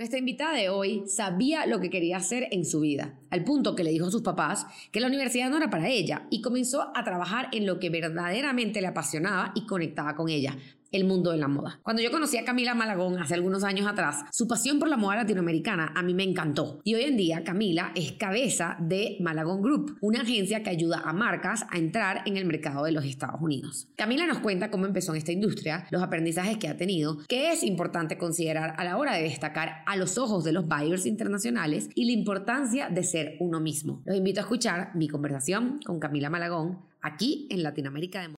Nuestra invitada de hoy sabía lo que quería hacer en su vida, al punto que le dijo a sus papás que la universidad no era para ella y comenzó a trabajar en lo que verdaderamente le apasionaba y conectaba con ella, el mundo de la moda. Cuando yo conocí a Camila Malagón hace algunos años atrás, su pasión por la moda latinoamericana a mí me encantó. Y hoy en día Camila es cabeza de Malagón Group, una agencia que ayuda a marcas a entrar en el mercado de los Estados Unidos. Camila nos cuenta cómo empezó en esta industria, los aprendizajes que ha tenido, qué es importante considerar a la hora de destacar a los ojos de los buyers internacionales y la importancia de ser uno mismo. Los invito a escuchar mi conversación con Camila Malagón aquí en Latinoamérica de Moda.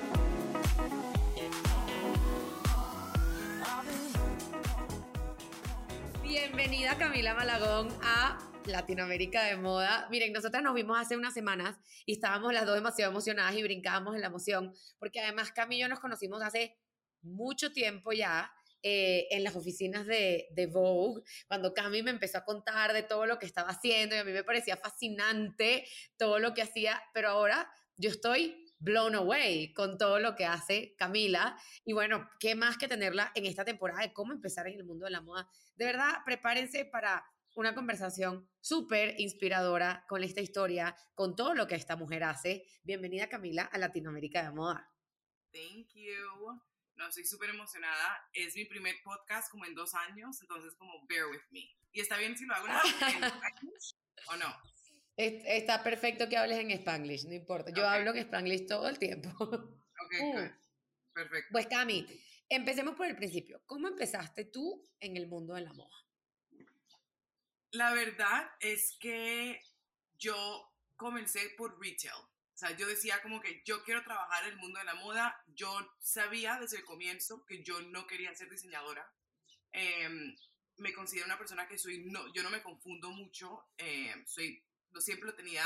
Bienvenida Camila Malagón a Latinoamérica de Moda. Miren, nosotras nos vimos hace unas semanas y estábamos las dos demasiado emocionadas y brincábamos en la emoción, porque además Camila y yo nos conocimos hace mucho tiempo ya. Eh, en las oficinas de, de, Vogue, cuando Cami me empezó a contar de todo lo que estaba haciendo y a mí me parecía fascinante todo lo que hacía, pero ahora yo estoy blown away con todo lo que hace Camila. Y bueno, qué más que tenerla en esta temporada de cómo empezar en el mundo de la moda. De verdad, prepárense para una conversación súper inspiradora con esta historia, con todo lo que esta mujer hace. Bienvenida Camila a Latinoamérica de Moda. Thank you. No, estoy súper emocionada. Es mi primer podcast como en dos años, entonces como bear with me. ¿Y está bien si lo hago en Spanish o no? Está perfecto que hables en Spanglish, no importa. Yo hablo en Spanglish todo el tiempo. Ok, uh. Perfecto. Pues Cami, empecemos por el principio. ¿Cómo empezaste tú en el mundo de la moda? La verdad es que yo comencé por retail. O sea, yo decía como que yo quiero trabajar en el mundo de la moda. Yo sabía desde el comienzo que yo no quería ser diseñadora. Em, me considero una persona que soy, no, yo no me confundo mucho. Em, soy lo, siempre lo tenía,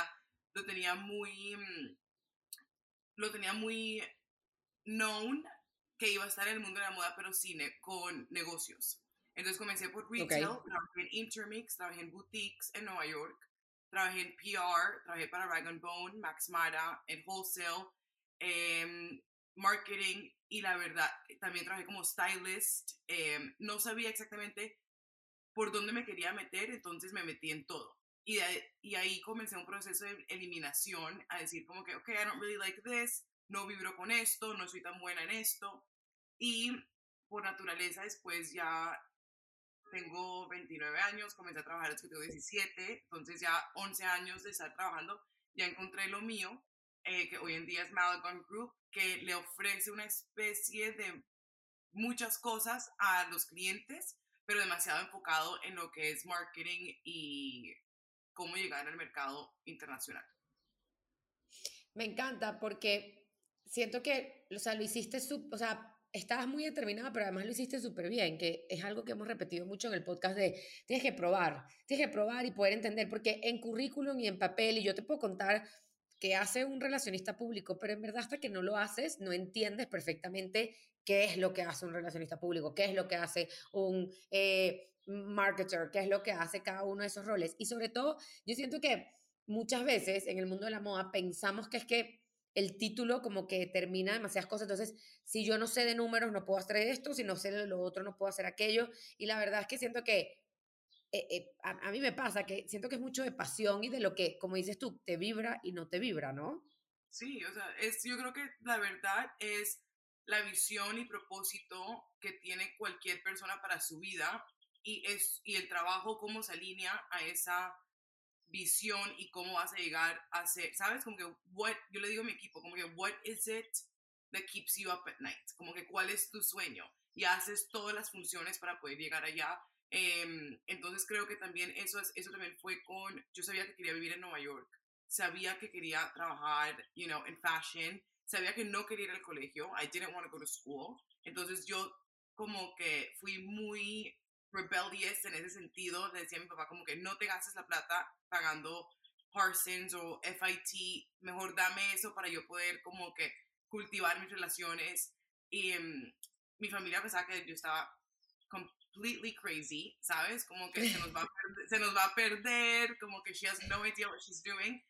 lo tenía muy, mm, lo tenía muy known que iba a estar en el mundo de la moda, pero cine, con negocios. Entonces comencé por retail, trabajé en Intermix, trabajé en boutiques en Nueva York, trabajé en PR, trabajé para Rag Bone, Max Mara, en wholesale, em, marketing y la verdad, también trabajé como stylist. Em, no sabía exactamente por dónde me quería meter, entonces me metí en todo. Y, ahí comencé un proceso de eliminación, a decir como que, ok, I don't really like this, no vibro con esto, no soy tan buena en esto. Y por naturaleza después ya tengo 29 años, comencé a trabajar desde que tengo 17, entonces ya 11 años de estar trabajando, ya encontré lo mío, eh, que hoy en día es Malagon Group, que le ofrece una especie de muchas cosas a los clientes, pero demasiado enfocado en lo que es marketing y cómo llegar al mercado internacional. Me encanta porque siento que, o sea, lo hiciste, o sea, estabas muy determinada, pero además lo hiciste súper bien, que es algo que hemos repetido mucho en el podcast de tienes que probar, tienes que probar y poder entender, porque en currículum y en papel, y yo te puedo contar que hace un relacionista público, pero en verdad hasta que no lo haces, no entiendes perfectamente qué es lo que hace un relacionista público, qué es lo que hace un eh, marketer, qué es lo que hace cada uno de esos roles. Y sobre todo, yo siento que muchas veces en el mundo de la moda pensamos que es que el título como que determina demasiadas cosas. Entonces, si yo no sé de números, no puedo hacer esto, si no sé de lo otro, no puedo hacer aquello. Y la verdad es que siento que eh, eh, a, mí me pasa que siento que es mucho de pasión y de lo que, como dices tú, te vibra y no te vibra, ¿no? Sí, o sea, es, yo creo que la verdad es la visión y propósito que tiene cualquier persona para su vida y, es, y el trabajo, cómo se alinea a esa visión y cómo vas a llegar a ser, ¿sabes? Como que, what, yo le digo a mi equipo, como que, what is it that keeps you up at night? Como que, ¿cuál es tu sueño? Y haces todas las funciones para poder llegar allá. Em, entonces creo que también eso, es, eso también fue con, yo sabía que quería vivir en Nueva York, sabía que quería trabajar, you know, en fashion, sabía que no quería ir al colegio, I didn't want to go to school, entonces yo como que fui muy rebellious en ese sentido. Le decía a mi papá como que no te gastes la plata pagando Parsons o FIT, mejor dame eso para yo poder como que cultivar mis relaciones. Y em, mi familia pensaba que yo estaba completely crazy, ¿sabes? Como que se nos va a perder, se nos va a perder como que she has no idea what she's doing.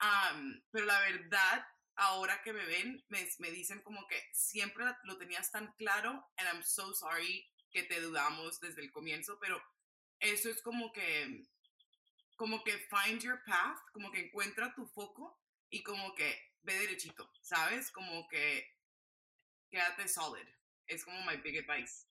Um, pero la verdad, ahora que me ven, me, me, dicen como que siempre lo tenías tan claro, and I'm so sorry que te dudamos desde el comienzo, pero eso es como que, como que find your path, como que encuentra tu foco y como que ve derechito, ¿sabes? Como que quédate solid. Es como my big advice.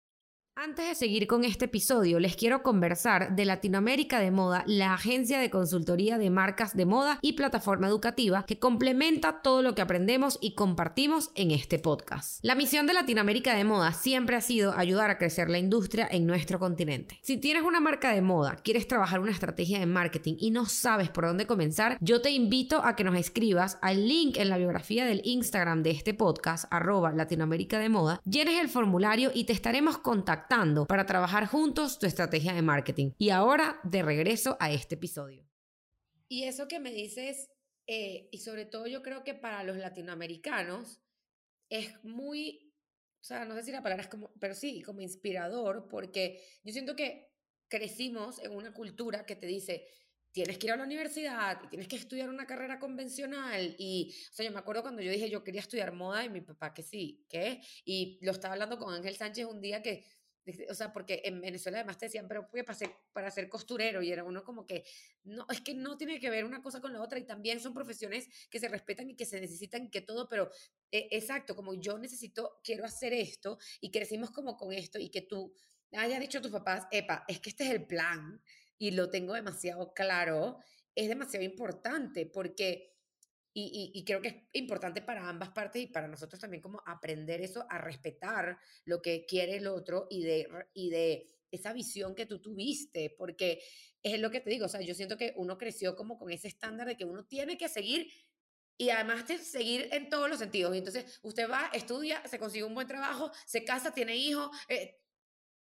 Antes de seguir con este episodio, les quiero conversar de Latinoamérica de Moda, la agencia de consultoría de marcas de moda y plataforma educativa que complementa todo lo que aprendemos y compartimos en este podcast. La misión de Latinoamérica de Moda siempre ha sido ayudar a crecer la industria en nuestro continente. Si tienes una marca de moda, quieres trabajar una estrategia de marketing y no sabes por dónde comenzar, yo te invito a que nos escribas al link en la biografía del Instagram de este podcast, arroba Latinoamérica de Moda, llenes el formulario y te estaremos contactando para trabajar juntos tu estrategia de marketing. Y ahora de regreso a este episodio. Y eso que me dices, eh, y sobre todo yo creo que para los latinoamericanos es muy, o sea, no sé si la palabra es como, pero sí, como inspirador, porque yo siento que crecimos en una cultura que te dice, tienes que ir a la universidad y tienes que estudiar una carrera convencional. Y, o sea, yo me acuerdo cuando yo dije, yo quería estudiar moda y mi papá que sí, ¿qué? Y lo estaba hablando con Ángel Sánchez un día que o sea, porque en Venezuela además te decían, pero ¿qué para ser, para ser costurero? Y era uno como que, no, es que no tiene que ver una cosa con la otra y también son profesiones que se respetan y que se necesitan y que todo, pero eh, exacto, como yo necesito, quiero hacer esto y crecimos como con esto y que tú hayas dicho a tus papás, epa, es que este es el plan y lo tengo demasiado claro, es demasiado importante porque y, creo que es importante para ambas partes y para nosotros también como aprender eso, a respetar lo que quiere el otro y de, y de esa visión que tú tuviste, porque es lo que te digo, o sea, yo siento que uno creció como con ese estándar de que uno tiene que seguir y además de seguir en todos los sentidos. Y entonces usted va, estudia, se consigue un buen trabajo, se casa, tiene hijos, eh,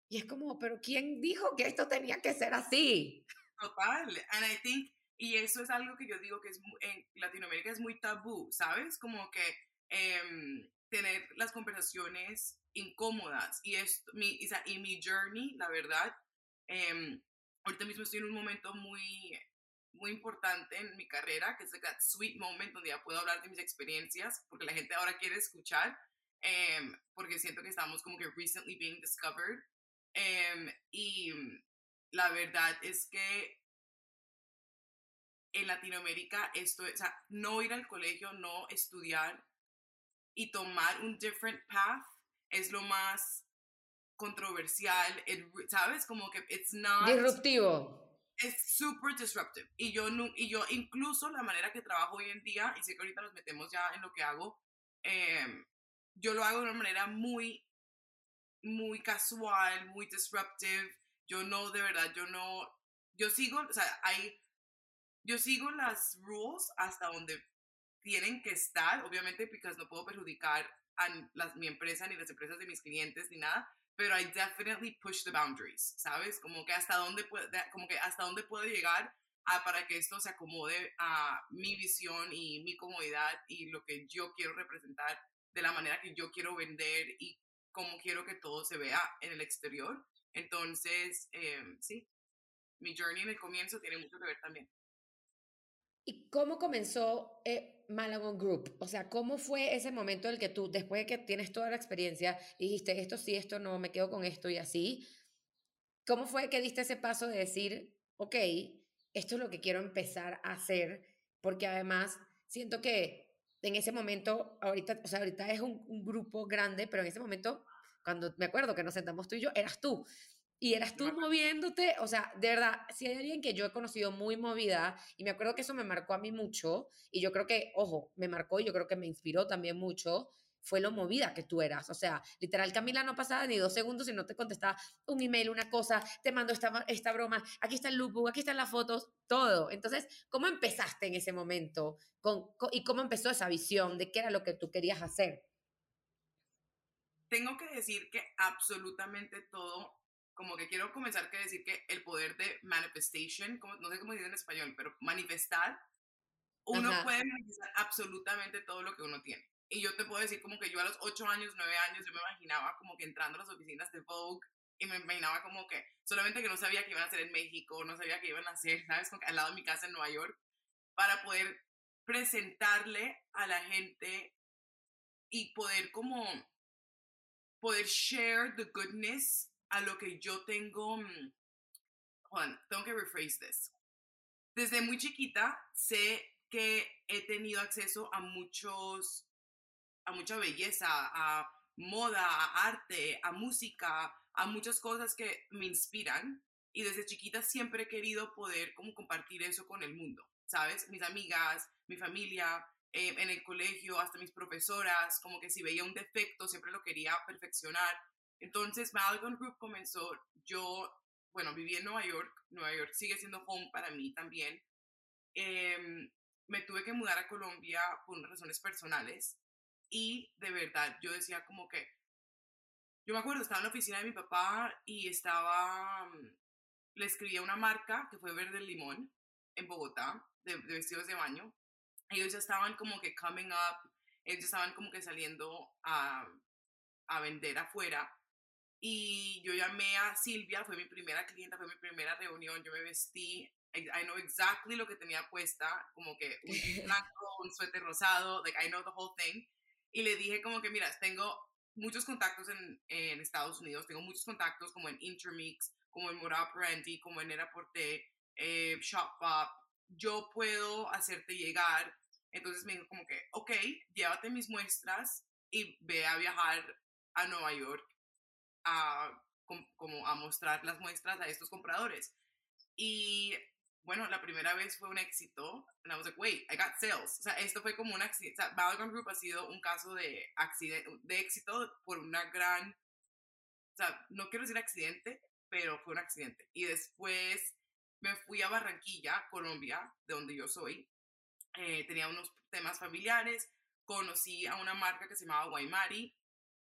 y es como, pero ¿quién dijo que esto tenía que ser así? Total, and I think y eso es algo que yo digo que es, en Latinoamérica es muy tabú, ¿sabes? Como que em, tener las conversaciones incómodas. Y, esto, mi, y mi journey, la verdad, eh, ahorita mismo estoy en un momento muy, muy importante en mi carrera, que es el sweet moment donde ya puedo hablar de mis experiencias, porque la gente ahora quiere escuchar, em, porque siento que estamos como que recently being discovered. Y la verdad es que en Latinoamérica esto, o sea, no ir al colegio, no estudiar y tomar un different path es lo más controversial, ¿sabes? Como que it's not... Disruptivo. Es super disruptive. Y yo, y yo incluso la manera que trabajo hoy en día, y sé que ahorita nos metemos ya en lo que hago, em, yo lo hago de una manera muy, muy casual, muy disruptive. Yo no, de verdad, yo no, yo sigo, o sea, hay yo sigo las rules hasta donde tienen que estar, obviamente, porque no puedo perjudicar a mi empresa ni las empresas de mis clientes ni nada, pero I definitely push the boundaries, ¿sabes? Como que hasta dónde como que hasta dónde puedo llegar a, para que esto se acomode a mi visión y mi comodidad y lo que yo quiero representar de la manera que yo quiero vender y cómo quiero que todo se vea en el exterior. Entonces, em, sí, mi journey en el comienzo tiene mucho que ver también. ¿Y cómo comenzó eh, Malagon Group? O sea, ¿cómo fue ese momento en el que tú, después de que tienes toda la experiencia, dijiste esto sí, esto no, me quedo con esto y así? ¿Cómo fue que diste ese paso de decir, ok, esto es lo que quiero empezar a hacer? Porque además siento que en ese momento, ahorita, o sea, ahorita es un, un grupo grande, pero en ese momento, cuando me acuerdo que nos sentamos tú y yo, eras tú y eras tú moviéndote, o sea, de verdad, si hay alguien que yo he conocido muy movida, y me acuerdo que eso me marcó a mí mucho, y yo creo que, ojo, me marcó y yo creo que me inspiró también mucho, fue lo movida que tú eras. O sea, literal, Camila no pasaba ni dos segundos y no te contestaba un email, una cosa, te mando esta, esta broma, aquí está el lookbook, aquí están las fotos, todo. Entonces, ¿cómo empezaste en ese momento? Con, ¿Y cómo empezó esa visión de qué era lo que tú querías hacer? Tengo que decir que absolutamente todo como que quiero comenzar a decir que el poder de manifestation, como, no sé cómo dice en español, pero manifestar, uno puede manifestar absolutamente todo lo que uno tiene. Y yo te puedo decir como que yo a los 8 años, 9 años, yo me imaginaba como que entrando a las oficinas de Vogue y me imaginaba como que solamente que no sabía que iban a hacer en México, no sabía que iban a hacer, ¿sabes? Como que al lado de mi casa en Nueva York, para poder presentarle a la gente y poder como poder share the goodness a lo que yo tengo. Mm, Juan, tengo que rephrase this. Desde muy chiquita sé que he tenido acceso a muchos, a mucha belleza, a moda, a arte, a música, a muchas cosas que me inspiran. Y desde chiquita siempre he querido poder como compartir eso con el mundo, ¿sabes? Mis amigas, mi familia, eh, en el colegio, hasta mis profesoras, como que si veía un defecto siempre lo quería perfeccionar. Entonces, Malcolm Group comenzó, yo, bueno, viví en Nueva York, Nueva York sigue siendo home para mí también. Em, me tuve que mudar a Colombia por razones personales y de verdad yo decía como que, yo me acuerdo, estaba en la oficina de mi papá y estaba, mm, le escribía una marca que fue Verde Limón en Bogotá, de, de vestidos de baño. Ellos ya estaban como que coming up, ellos estaban como que saliendo a, a vender afuera y yo llamé a Silvia, fue mi primera clienta, fue mi primera reunión, yo me vestí, I know exactly lo que tenía puesta, como que un blanco, un suéter rosado, like I know the whole thing. Y le dije como que, mira, tengo muchos contactos en, en Estados Unidos, tengo muchos contactos como en Intermix, como en Morab Randy, como en Era Porte, eh, Shop Pop, yo puedo hacerte llegar. Entonces me dijo como que, ok, llévate mis muestras y ve a viajar a Nueva York a, como a mostrar las muestras a estos compradores. Y bueno, la primera vez fue un éxito. And I was like, wait, I got sales. O sea, esto fue como un accidente. O sea, Group ha sido un caso de, accidente, de éxito por una gran. O sea, no quiero decir accidente, pero fue un accidente. Y después me fui a Barranquilla, Colombia, de donde yo soy. Eh, tenía unos temas familiares. Conocí a una marca que se llamaba Guaymari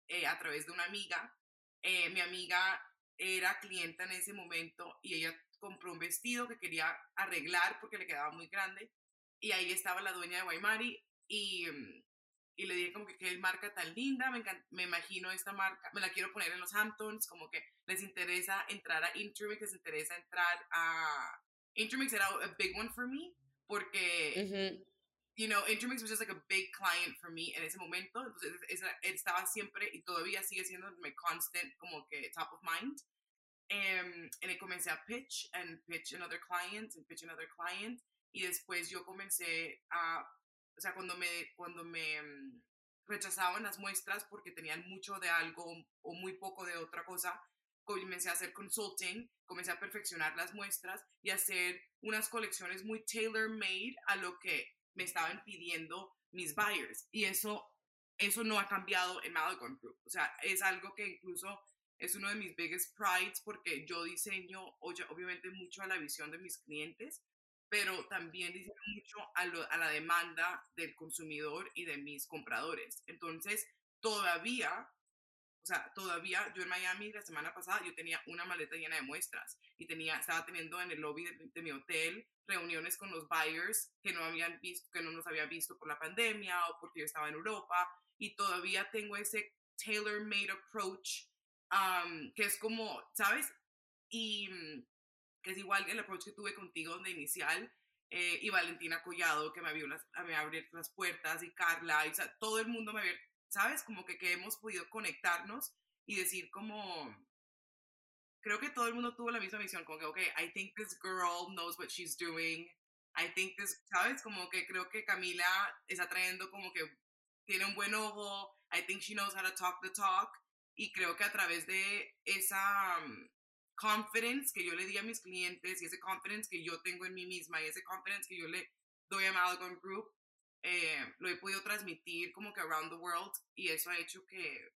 eh, a través de una amiga eh, mi amiga era clienta en ese momento y ella compró un vestido que quería arreglar porque le quedaba muy grande y ahí estaba la dueña de Guaymari y, mm, y le dije como que qué marca tan linda, me, me imagino esta marca, me la quiero poner en los Hamptons, como que les interesa entrar a Intermix, les interesa entrar a... Intermix era a big one for me porque you know, Intermix was just like a big client for me en ese momento. Entonces, esa, estaba siempre y todavía sigue siendo mi constant, como que top of mind. Um, y comencé a pitch and pitch another client and pitch another client. Y después yo comencé a, o sea, cuando me, cuando me um, rechazaban las muestras porque tenían mucho de algo o muy poco de otra cosa, comencé a hacer consulting, comencé a perfeccionar las muestras y hacer unas colecciones muy tailor-made a lo que me estaban pidiendo mis buyers. Y eso, eso no ha cambiado en Malcolm Group. O sea, es algo que incluso es uno de mis biggest prides porque yo diseño, obviamente, mucho a la visión de mis clientes, pero también diseño mucho a, a la demanda del consumidor y de mis compradores. Entonces, todavía o sea, todavía yo en Miami la semana pasada yo tenía una maleta llena de muestras y tenía, estaba teniendo en el lobby de, mi hotel reuniones con los buyers que no habían visto, que no nos habían visto por la pandemia o porque yo estaba en Europa y todavía tengo ese tailor-made approach um, que es como, ¿sabes? Y mm, que es igual el approach que tuve contigo de inicial eh, y Valentina Collado que me abrió, las, me abrió las puertas y Carla, y, o sea, todo el mundo me abrió ¿sabes? Como que, que hemos podido conectarnos y decir como, creo que todo el mundo tuvo la misma visión, como que, ok, I think this girl knows what she's doing, I think this, ¿sabes? Como que creo que Camila está trayendo como que tiene un buen ojo, I think she knows how to talk the talk, y creo que a través de esa um, confidence que yo le di a mis clientes y ese confidence que yo tengo en mí misma y ese confidence que yo le doy a Malcolm Group, eh, lo he podido transmitir como que around the world y eso ha hecho que,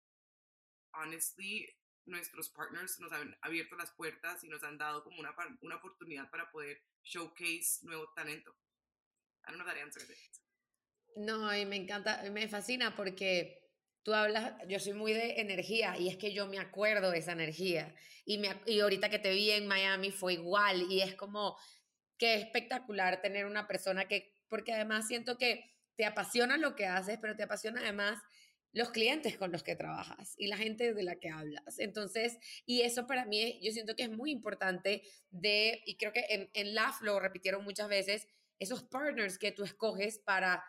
honestly, nuestros partners nos han abierto las puertas y nos han dado como una, una oportunidad para poder showcase nuevo talento. I don't know that. No, y me encanta, me fascina porque tú hablas, yo soy muy de energía y es que yo me acuerdo de esa energía. Y, me, y ahorita que te vi en Miami fue igual y es como que espectacular tener una persona que, porque además siento que te apasiona lo que haces, pero te apasiona además los clientes con los que trabajas y la gente de la que hablas. Entonces, y eso para mí, yo siento que es muy importante de, y creo que en, en LAF lo repitieron muchas veces, esos partners que tú escoges para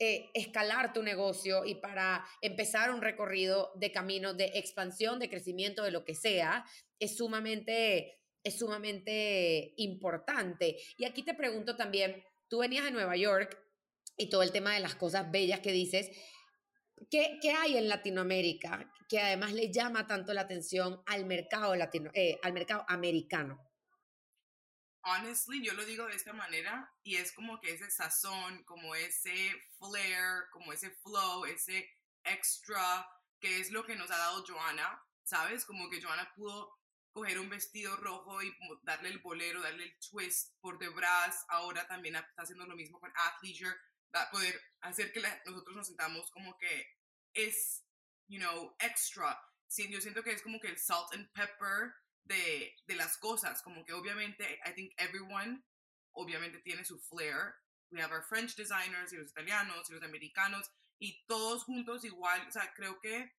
eh, escalar tu negocio y para empezar un recorrido de camino de expansión, de crecimiento, de lo que sea, es sumamente, es sumamente importante. Y aquí te pregunto también, tú venías de Nueva York y todo el tema de las cosas bellas que dices, ¿Qué, ¿qué, hay en Latinoamérica que además le llama tanto la atención al mercado, latino, eh, al mercado americano? honestly, yo lo digo de esta manera y es como que ese sazón, como ese flair, como ese flow, ese extra, que es lo que nos ha dado Joana, ¿sabes? Como que Joana pudo coger un vestido rojo y darle el bolero, darle el twist por detrás, ahora también está haciendo lo mismo con Athleisure, va a poder hacer que nosotros nos sintamos como que es, you know, extra. Sí, yo siento que es como que el salt and pepper de, de, las cosas, como que obviamente, I think everyone obviamente tiene su flair. We have our French designers y los italianos y los americanos y todos juntos igual, o sea, creo que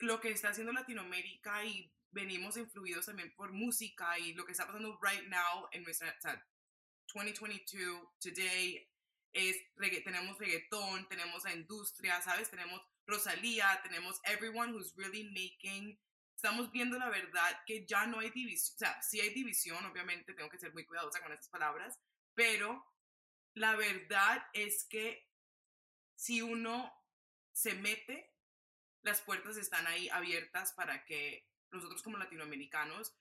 lo que está haciendo Latinoamérica y venimos influidos también por música y lo que está pasando right now en nuestra, o sea, 2022, today, es, tenemos reggaetón, tenemos la industria, ¿sabes? Tenemos Rosalía, tenemos everyone who's really making estamos viendo la verdad que ya no hay división, o sea, sí hay división, obviamente tengo que ser muy cuidadosa con estas palabras, pero la verdad es que si uno se mete, las puertas están ahí abiertas para que nosotros como latinoamericanos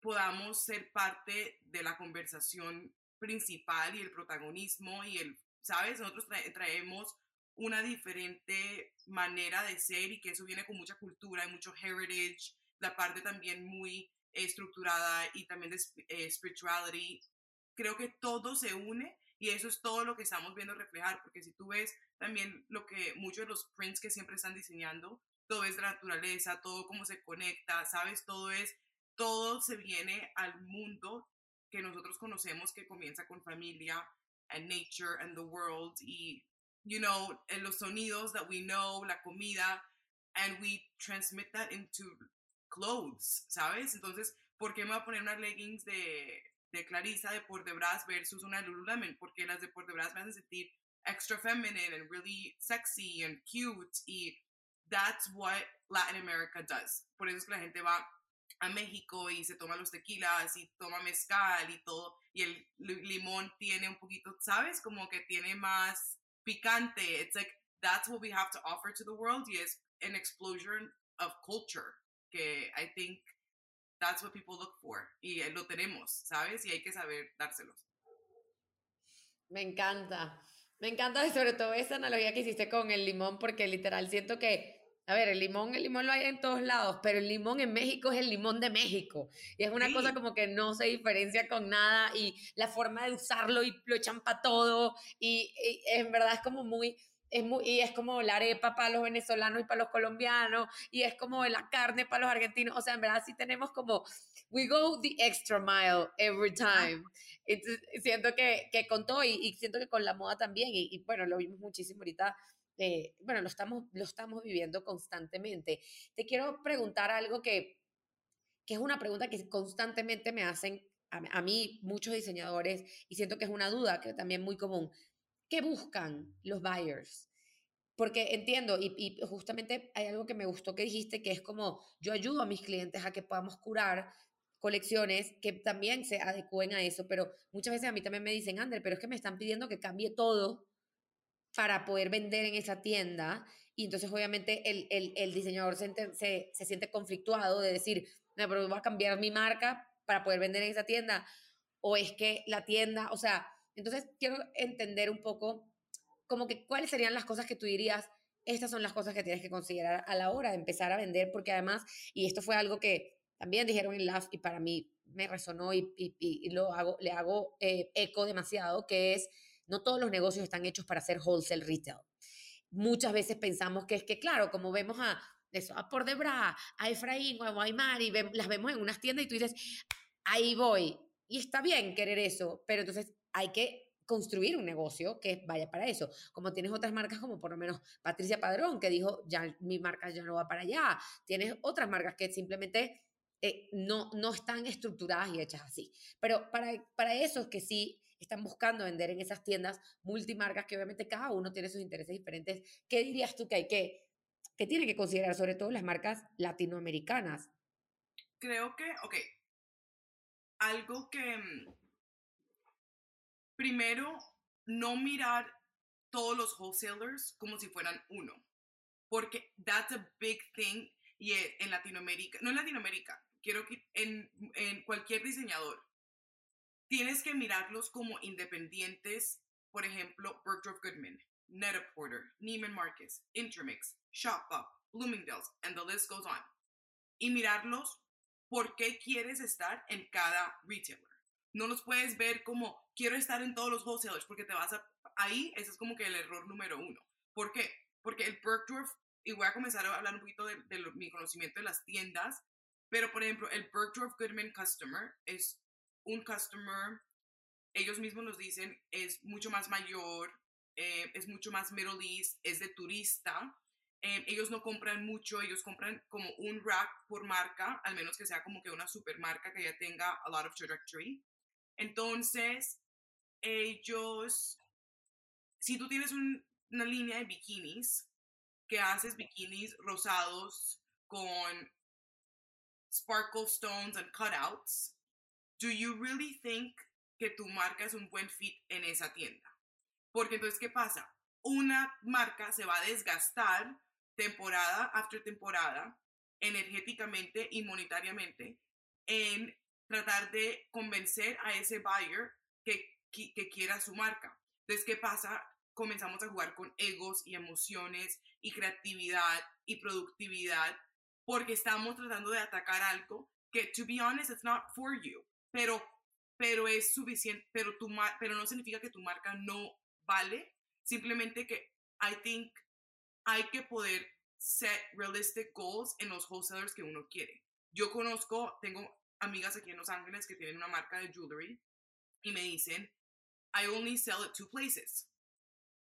podamos ser parte de la conversación principal y el protagonismo y el, ¿sabes? Nosotros traemos una diferente manera de ser y que eso viene con mucha cultura y mucho heritage, la parte también muy estructurada y también de eh, spirituality. Creo que todo se une y eso es todo lo que estamos viendo reflejar, porque si tú ves también lo que muchos de los prints que siempre están diseñando, todo es la naturaleza, todo cómo se conecta, ¿sabes? Todo es, todo se viene al mundo que nosotros conocemos que comienza con familia and nature and the world y you know, en los sonidos that we know, la comida, and we transmit that into clothes, ¿sabes? Entonces, ¿por qué me voy a poner unas leggings de, de Clarisa de Port de Bras versus una de Lululemon? Porque las de Port de me hacen sentir extra feminine and really sexy and cute y that's what Latin America does. Por eso es que la gente va a México y se toma los tequilas y toma mezcal y todo y el limón tiene un poquito, ¿sabes? Como que tiene más picante. It's like that's what we have to offer to the world. Es an explosion of culture que I think that's what people look for. Y eh, lo tenemos, ¿sabes? Y hay que saber dárselos. Me encanta. Me encanta sobre todo esa analogía que hiciste con el limón, porque literal siento que a ver, el limón, el limón lo hay en todos lados, pero el limón en México es el limón de México. Y es una cosa como que no se diferencia con nada y la forma de usarlo y lo echan para todo y, en verdad es como muy, es muy, y es como la arepa para los venezolanos y para los colombianos, y es como la carne para los argentinos. O sea, en verdad sí tenemos como, we go the extra mile every time. Entonces, siento que, que con todo, y, y, siento que con la moda también, y, y bueno, lo vimos muchísimo ahorita eh, bueno, lo estamos, lo estamos viviendo constantemente. Te quiero preguntar algo que, que es una pregunta que constantemente me hacen a, mí muchos diseñadores y siento que es una duda que también muy común. ¿Qué buscan los buyers? Porque entiendo, y, justamente hay algo que me gustó que dijiste, que es como yo ayudo a mis clientes a que podamos curar colecciones que también se adecúen a eso, pero muchas veces a mí también me dicen, Ander, pero es que me están pidiendo que cambie todo para poder vender en esa tienda. Y entonces obviamente el, el, diseñador se, se, se, siente conflictuado de decir, no, pero voy a cambiar mi marca para poder vender en esa tienda. O es que la tienda, o sea, entonces quiero entender un poco como que cuáles serían las cosas que tú dirías, estas son las cosas que tienes que considerar a la hora de empezar a vender, porque además, y esto fue algo que también dijeron en LAF y para mí me resonó y, y, y lo hago, le hago eh, eco demasiado, que es no todos los negocios están hechos para hacer wholesale retail. muchas veces pensamos que es que, claro, como vemos a, eso, a Por Debra, a Efraín o a Guaymar y las vemos en unas tiendas y tú dices, ahí voy. Y está bien querer eso, pero entonces hay que construir un negocio que vaya para eso. Como tienes otras marcas como por lo menos Patricia Padrón, que dijo, ya mi marca ya no va para allá. Tienes otras marcas que simplemente eh, no, no están estructuradas y hechas así. Pero para, para esos que sí están buscando vender en esas tiendas multimarcas, que obviamente cada uno tiene sus intereses diferentes, ¿qué dirías tú que hay que, que tiene que considerar sobre todo las marcas latinoamericanas? Creo que, ok, algo que mm, primero, no mirar todos los wholesalers como si fueran uno, porque that's a big thing y en Latinoamérica, no en Latinoamérica, quiero que en, en cualquier diseñador, tienes que mirarlos como independientes, por ejemplo, Bergdorf Goodman, Netta Porter, Neiman Marcus, Intermix, Shopbop, Bloomingdale's, and the list goes on. Y mirarlos por qué quieres estar en cada retailer. No los puedes ver como quiero estar en todos los wholesalers porque te vas a... Ahí, ese es como que el error número uno. ¿Por qué? Porque el Bergdorf, y voy a comenzar a hablar un poquito de, mi conocimiento de las tiendas, pero por ejemplo, el Bergdorf Goodman Customer es un customer, ellos mismos nos dicen, es mucho más mayor, eh, es mucho más Middle East, es de turista. Eh, ellos no compran mucho, ellos compran como un rack por marca, al menos que sea como que una super marca que ya tenga a lot of trajectory. Entonces, ellos, si tú tienes una línea de bikinis, que haces bikinis rosados con sparkle stones and cutouts, do you really think que tu marca es un buen fit en esa tienda? Porque entonces, ¿qué pasa? Una marca se va a desgastar temporada after temporada, energéticamente y monetariamente, en tratar de convencer a ese buyer que, que, quiera su marca. Entonces, ¿qué pasa? Comenzamos a jugar con egos y emociones y creatividad y productividad porque estamos tratando de atacar algo que, to be honest, it's not for you, pero, pero es suficiente, pero, tu, pero no significa que tu marca no vale, simplemente que I think hay que poder set realistic goals en los wholesalers que uno quiere. Yo conozco, tengo amigas aquí en Los Ángeles que tienen una marca de jewelry y me dicen, I only sell at two places.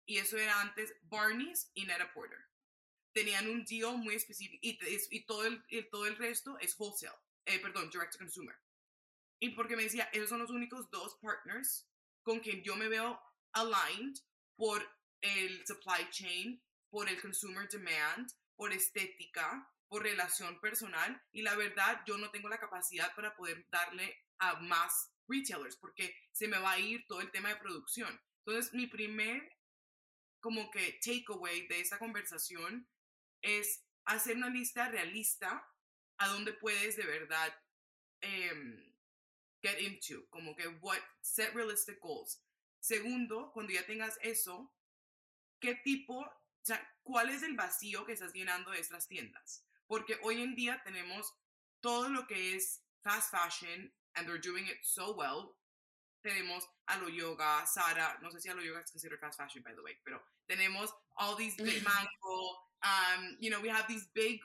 Y eso era antes Barney's y Netta Porter. Tenían un deal muy específico y, y todo, el, todo el resto es wholesale, eh, perdón, direct to consumer. Y porque me decía, esos son los únicos dos partners con quien yo me veo aligned por el supply chain, por el consumer demand, por estética, por relación personal y la verdad yo no tengo la capacidad para poder darle a más retailers porque se me va a ir todo el tema de producción. Entonces mi primer como que takeaway de esta conversación es hacer una lista realista a donde puedes de verdad em, get into, como que what, set realistic goals. Segundo, cuando ya tengas eso, ¿qué tipo, o sea, cuál es el vacío que estás llenando de estas tiendas? porque hoy en día tenemos todo lo que es fast fashion, and they're doing it so well. Tenemos Alo Yoga, Sara, no sé si Alo Yoga is considered fast fashion, by the way, pero tenemos all these big mango, um, you know, we have these big,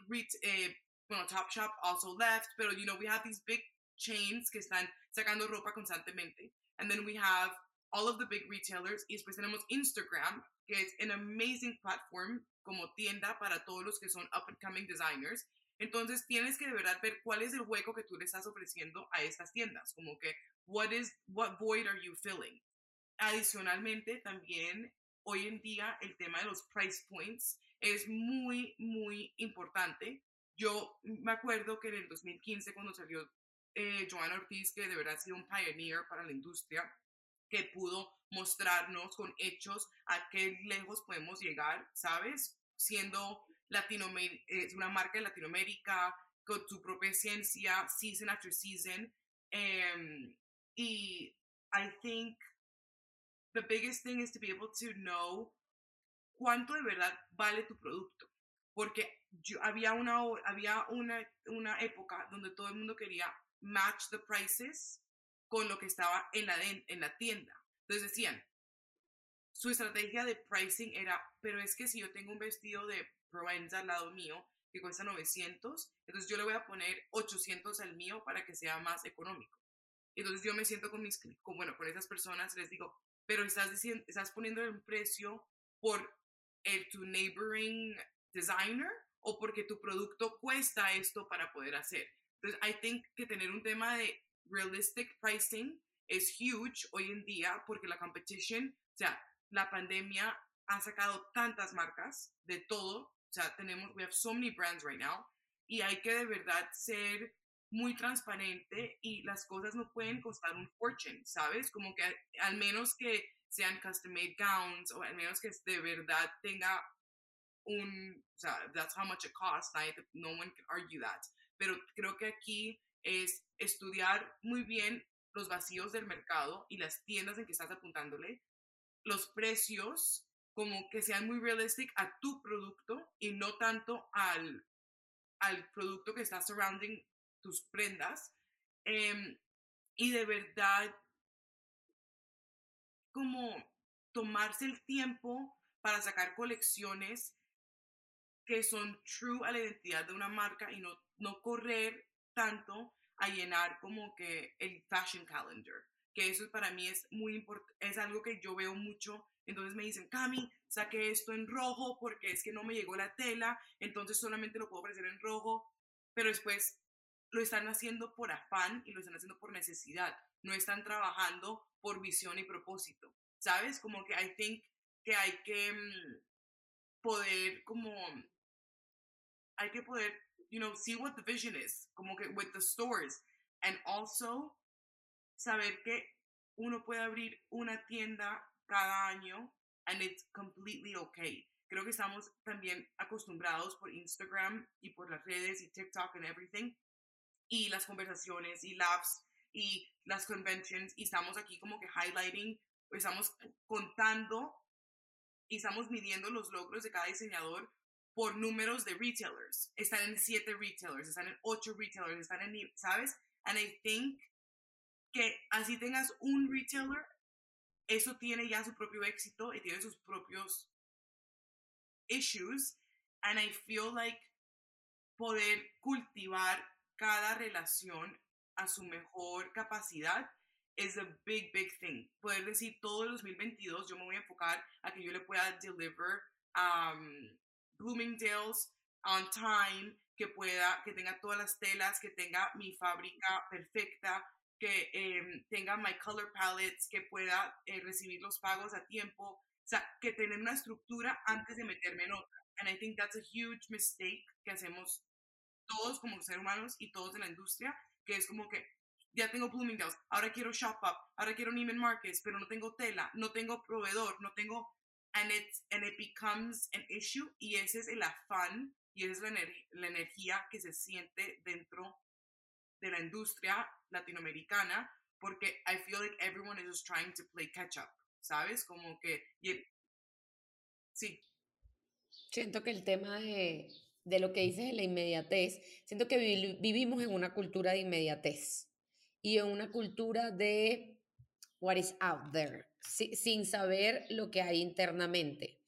eh, bueno, Top Shop also left, pero, you know, we have these big chains que están sacando ropa constantemente. And then we have all of the big retailers. Y después tenemos Instagram, que es an amazing platform como tienda para todos los que son up and coming designers. Entonces tienes que de verdad ver cuál es el hueco que tú le estás ofreciendo a estas tiendas, como que what is what void are you filling. Adicionalmente también hoy en día el tema de los price points es muy muy importante. Yo me acuerdo que en el 2015 cuando salió eh, Ortiz, que de verdad ha sido un pioneer para la industria, que pudo mostrarnos con hechos a qué lejos podemos llegar, ¿sabes? Siendo Es una marca de Latinoamérica, con su propia ciencia, season after season. Um, y I think the biggest thing is to be able to know cuánto de verdad vale tu producto. Porque yo, había, una, había una, una época donde todo el mundo quería match the prices con lo que estaba en la, en la tienda. Entonces decían, su estrategia de pricing era, pero es que si yo tengo un vestido de Provenza al lado mío que cuesta 900, entonces yo le voy a poner 800 al mío para que sea más económico. Entonces yo me siento con mis, con, bueno, con esas personas, les digo, pero estás, diciendo, estás poniendo el precio por el, tu neighboring designer o porque tu producto cuesta esto para poder hacer. Entonces, I think que tener un tema de realistic pricing es huge hoy en día porque la competition, o sea, la pandemia ha sacado tantas marcas de todo, sea, tenemos, we have so many brands right now, y hay que de verdad ser muy transparente y las cosas no pueden costar un fortune, ¿sabes? Como que al menos que sean custom made gowns o al menos que de verdad tenga un, o sea, that's how much it costs, no one can argue that. Pero creo que aquí es estudiar muy bien los vacíos del mercado y las tiendas en que estás apuntándole, los precios como que sean muy realistic a tu producto y no tanto al, al producto que está surrounding tus prendas. Em, y de verdad, como tomarse el tiempo para sacar colecciones que son true a la identidad de una marca y no, no correr tanto a llenar como que el fashion calendar, que eso para mí es muy importante, es algo que yo veo mucho, entonces me dicen, Cami, saqué esto en rojo porque es que no me llegó la tela, entonces solamente lo puedo ofrecer en rojo, pero después lo están haciendo por afán y lo están haciendo por necesidad, no están trabajando por visión y propósito, ¿sabes? Como que I think que hay que mm, poder como hay que poder you know, see what the vision is, como que with the stores. And also, saber que uno puede abrir una tienda cada año and it's completely okay. Creo que estamos también acostumbrados por Instagram y por las redes y TikTok and everything y las conversaciones y labs y las conventions y estamos aquí como que highlighting, estamos contando y estamos midiendo los logros de cada diseñador por números de retailers. Están en siete retailers, están en ocho retailers, están en, ¿sabes? And I think que así tengas un retailer, eso tiene ya su propio éxito y tiene sus propios issues. And I feel like poder cultivar cada relación a su mejor capacidad es a big, big thing. Poder decir todo el 2022 yo me voy a enfocar a que yo le pueda deliver um, Bloomingdale's on time, que pueda, que tenga todas las telas, que tenga mi fábrica perfecta, que em, tenga my color palettes, que pueda eh, recibir los pagos a tiempo, o sea, que tener una estructura antes de meterme en otra. And I think that's a huge mistake que hacemos todos como seres humanos y todos en la industria, que es como que ya tengo Bloomingdale's, ahora quiero Shop Up, ahora quiero Neiman Marcus, pero no tengo tela, no tengo proveedor, no tengo and it, and it becomes an issue y ese es el afán y esa es la, la energía que se siente dentro de la industria latinoamericana porque I feel like everyone is just trying to play catch up, ¿sabes? Como que sí. Siento que el tema de, de lo que dices de la inmediatez, siento que vivimos en una cultura de inmediatez y en una cultura de what is out there sin saber lo que hay internamente.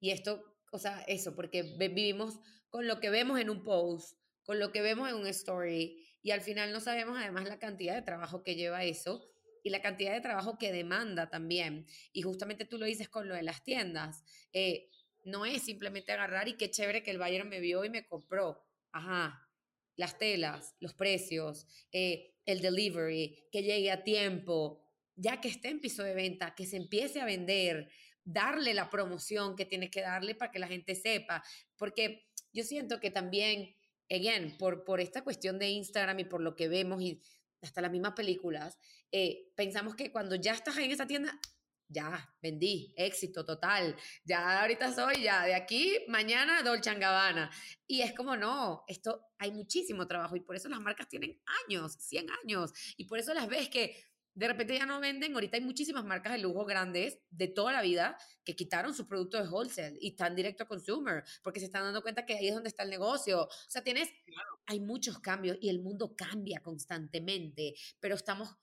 Y esto, o sea, eso, porque vivimos con lo que vemos en un post, con lo que vemos en un story, y al final no sabemos además la cantidad de trabajo que lleva eso y la cantidad de trabajo que demanda también. Y justamente tú lo dices con lo de las tiendas. Eh, no es simplemente agarrar y qué chévere que el Bayern me vio y me compró. Ajá, las telas, los precios, eh, el delivery, que llegue a tiempo, ya que esté en piso de venta, que se empiece a vender, darle la promoción que tiene que darle para que la gente sepa, porque yo siento que también, again, por, por esta cuestión de Instagram y por lo que vemos y hasta las mismas películas, eh, pensamos que cuando ya estás en esa tienda, ya, vendí, éxito total, ya ahorita soy ya, de aquí, mañana Dolce Gabbana. Y es como, no, esto hay muchísimo trabajo y por eso las marcas tienen años, 100 años, y por eso las ves que de repente ya no venden. Ahorita hay muchísimas marcas de lujo grandes de toda la vida que quitaron su producto de wholesale y están directo a consumer porque se están dando cuenta que ahí es donde está el negocio. O sea, tienes, hay muchos cambios y el mundo cambia constantemente, pero estamos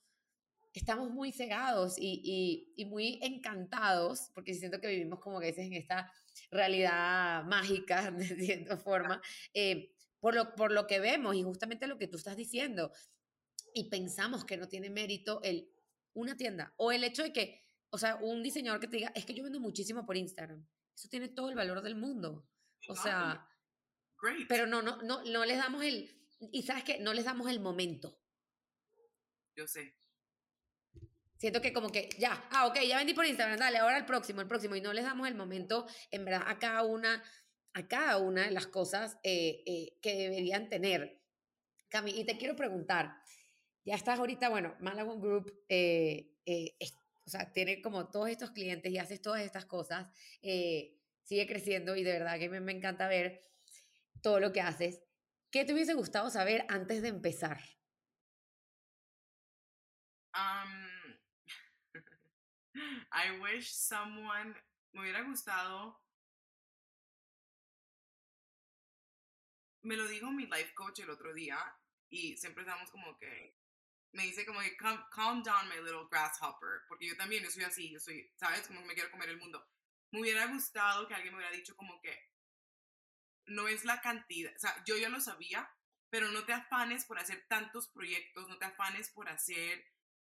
estamos muy cegados y, y, muy encantados, porque siento que vivimos como que veces en esta realidad mágica, de cierta forma, eh, por, lo, por lo que vemos y justamente lo que tú estás diciendo. Y pensamos que no tiene mérito el, una tienda o el hecho de que, o sea, un diseñador que te diga, es que yo vendo muchísimo por Instagram. Eso tiene todo el valor del mundo. O sea, pero no, no, no, no les damos el, y sabes que no les damos el momento. Yo sé. Siento que como que ya, ah, ok, ya vendí por Instagram, dale, ahora el próximo, el próximo, y no les damos el momento, en verdad, a cada una, a cada una de las cosas eh, eh, que deberían tener. Cami, y te quiero preguntar, ya estás ahorita, bueno, Malagon Group, eh, o sea, tiene como todos estos clientes y haces todas estas cosas, sigue creciendo y de verdad que me, me encanta ver todo lo que haces. ¿Qué te hubiese gustado saber antes de empezar? Um, I wish someone me hubiera gustado. Me lo dijo mi life coach el otro día y siempre estamos como que me dice como que calm, down my little grasshopper porque yo también soy así, yo soy, sabes, como que me quiero comer el mundo. Me hubiera gustado que alguien me hubiera dicho como que no es la cantidad, o sea, yo ya lo sabía, pero no te afanes por hacer tantos proyectos, no te afanes por hacer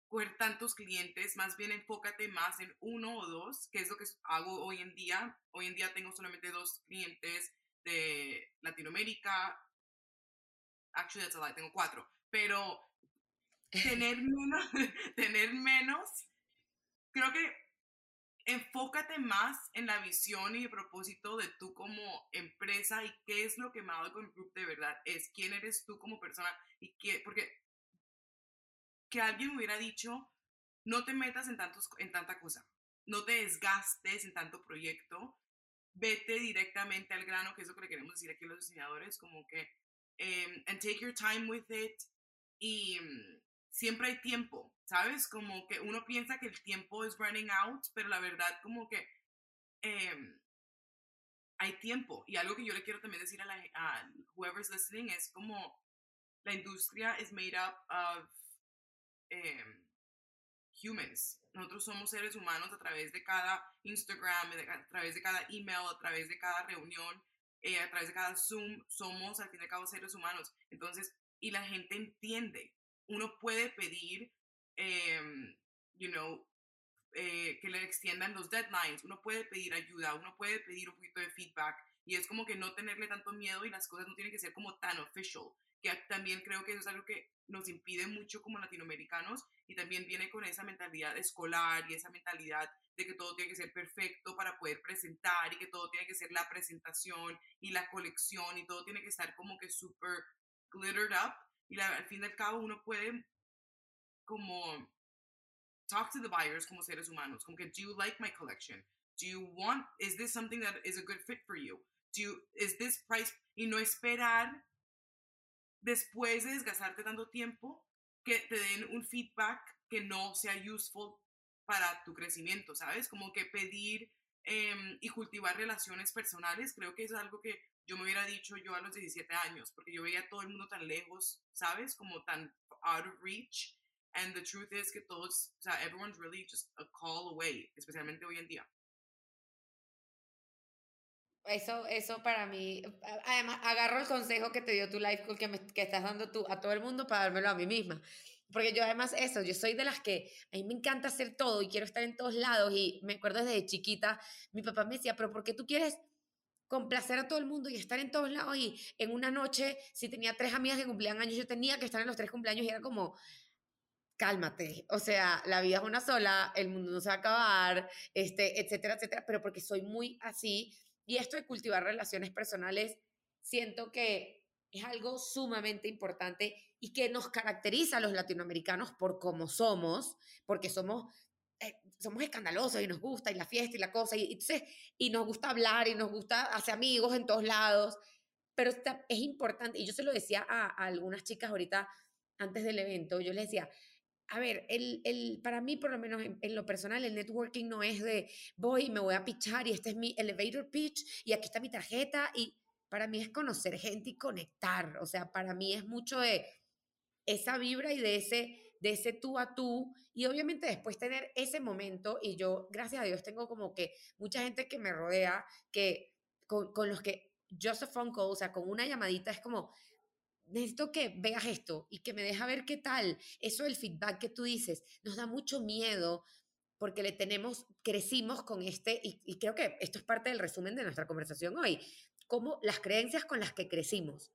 coger tantos clientes, más bien enfócate más en uno o dos, que es lo que hago hoy en día. Hoy en día tengo solamente dos clientes de Latinoamérica. Actually, that's a lie, tengo cuatro. Pero tener menos, tener menos, creo que enfócate más en la visión y el propósito de tú como empresa y qué es lo que con Group de verdad es, quién eres tú como persona y qué, porque que alguien me hubiera dicho, no te metas en, tantos, en tanta cosa, no te desgastes en tanto proyecto, vete directamente al grano, que es lo que le queremos decir aquí a los diseñadores, como que, um, and take your time with it, y mm, siempre hay tiempo, ¿sabes? Como que uno piensa que el tiempo es running out, pero la verdad como que um, hay tiempo. Y algo que yo le quiero también decir a, la, a whoever's listening es como la industria es made up of Em, humans. Nosotros somos seres humanos a través de cada Instagram, a través de cada email, a través de cada reunión, eh, a través de cada Zoom. Somos al fin y al cabo seres humanos. Entonces, y la gente entiende. Uno puede pedir, em, you know, eh, que le extiendan los deadlines, uno puede pedir ayuda, uno puede pedir un poquito de feedback y es como que no tenerle tanto miedo y las cosas no tienen que ser como tan official que también creo que eso es algo que nos impide mucho como latinoamericanos y también viene con esa mentalidad escolar y esa mentalidad de que todo tiene que ser perfecto para poder presentar y que todo tiene que ser la presentación y la colección y todo tiene que estar como que súper glittered up y al fin y al cabo uno puede como talk to the buyers como seres humanos, como que do you like my collection? Do you want, is this something that is a good fit for you? Do you, is this price? Y no esperar después de desgastarte tanto tiempo, que te den un feedback que no sea useful para tu crecimiento, ¿sabes? Como que pedir em, y cultivar relaciones personales, creo que es algo que yo me hubiera dicho yo a los 17 años, porque yo veía a todo el mundo tan lejos, ¿sabes? Como tan out of reach. And the truth is que todos, o sea, everyone's really just a call away, especialmente hoy en día. Eso, eso para mí, además, agarro el consejo que te dio tu life que, me, que estás dando tú a todo el mundo para dármelo a mí misma. Porque yo además eso, yo soy de las que a mí me encanta hacer todo y quiero estar en todos lados y me acuerdo desde chiquita, mi papá me decía, pero ¿por qué tú quieres complacer a todo el mundo y estar en todos lados? Y en una noche, si tenía tres amigas que cumplían años, yo tenía que estar en los tres cumpleaños y era como, cálmate, o sea, la vida es una sola, el mundo no se va a acabar, este, etcétera, etcétera, pero porque soy muy así y esto de cultivar relaciones personales, siento que es algo sumamente importante y que nos caracteriza a los latinoamericanos por cómo somos, porque somos, eh, somos escandalosos y nos gusta y la fiesta y la cosa, y, y nos gusta hablar y nos gusta hacer amigos en todos lados, pero es importante, y yo se lo decía a, a algunas chicas ahorita antes del evento, yo les decía, a ver, el, el, para mí, por lo menos en, lo personal, el networking no es de voy y me voy a pichar y este es mi elevator pitch y aquí está mi tarjeta y para mí es conocer gente y conectar. O sea, para mí es mucho de esa vibra y de ese de ese tú a tú y obviamente después tener ese momento y yo, gracias a Dios, tengo como que mucha gente que me rodea, que con, con los que just a phone call, o sea, con una llamadita es como, necesito que veas esto y que me deja ver qué tal. Eso el feedback que tú dices nos da mucho miedo porque le tenemos, crecimos con este, y, y creo que esto es parte del resumen de nuestra conversación hoy, como las creencias con las que crecimos.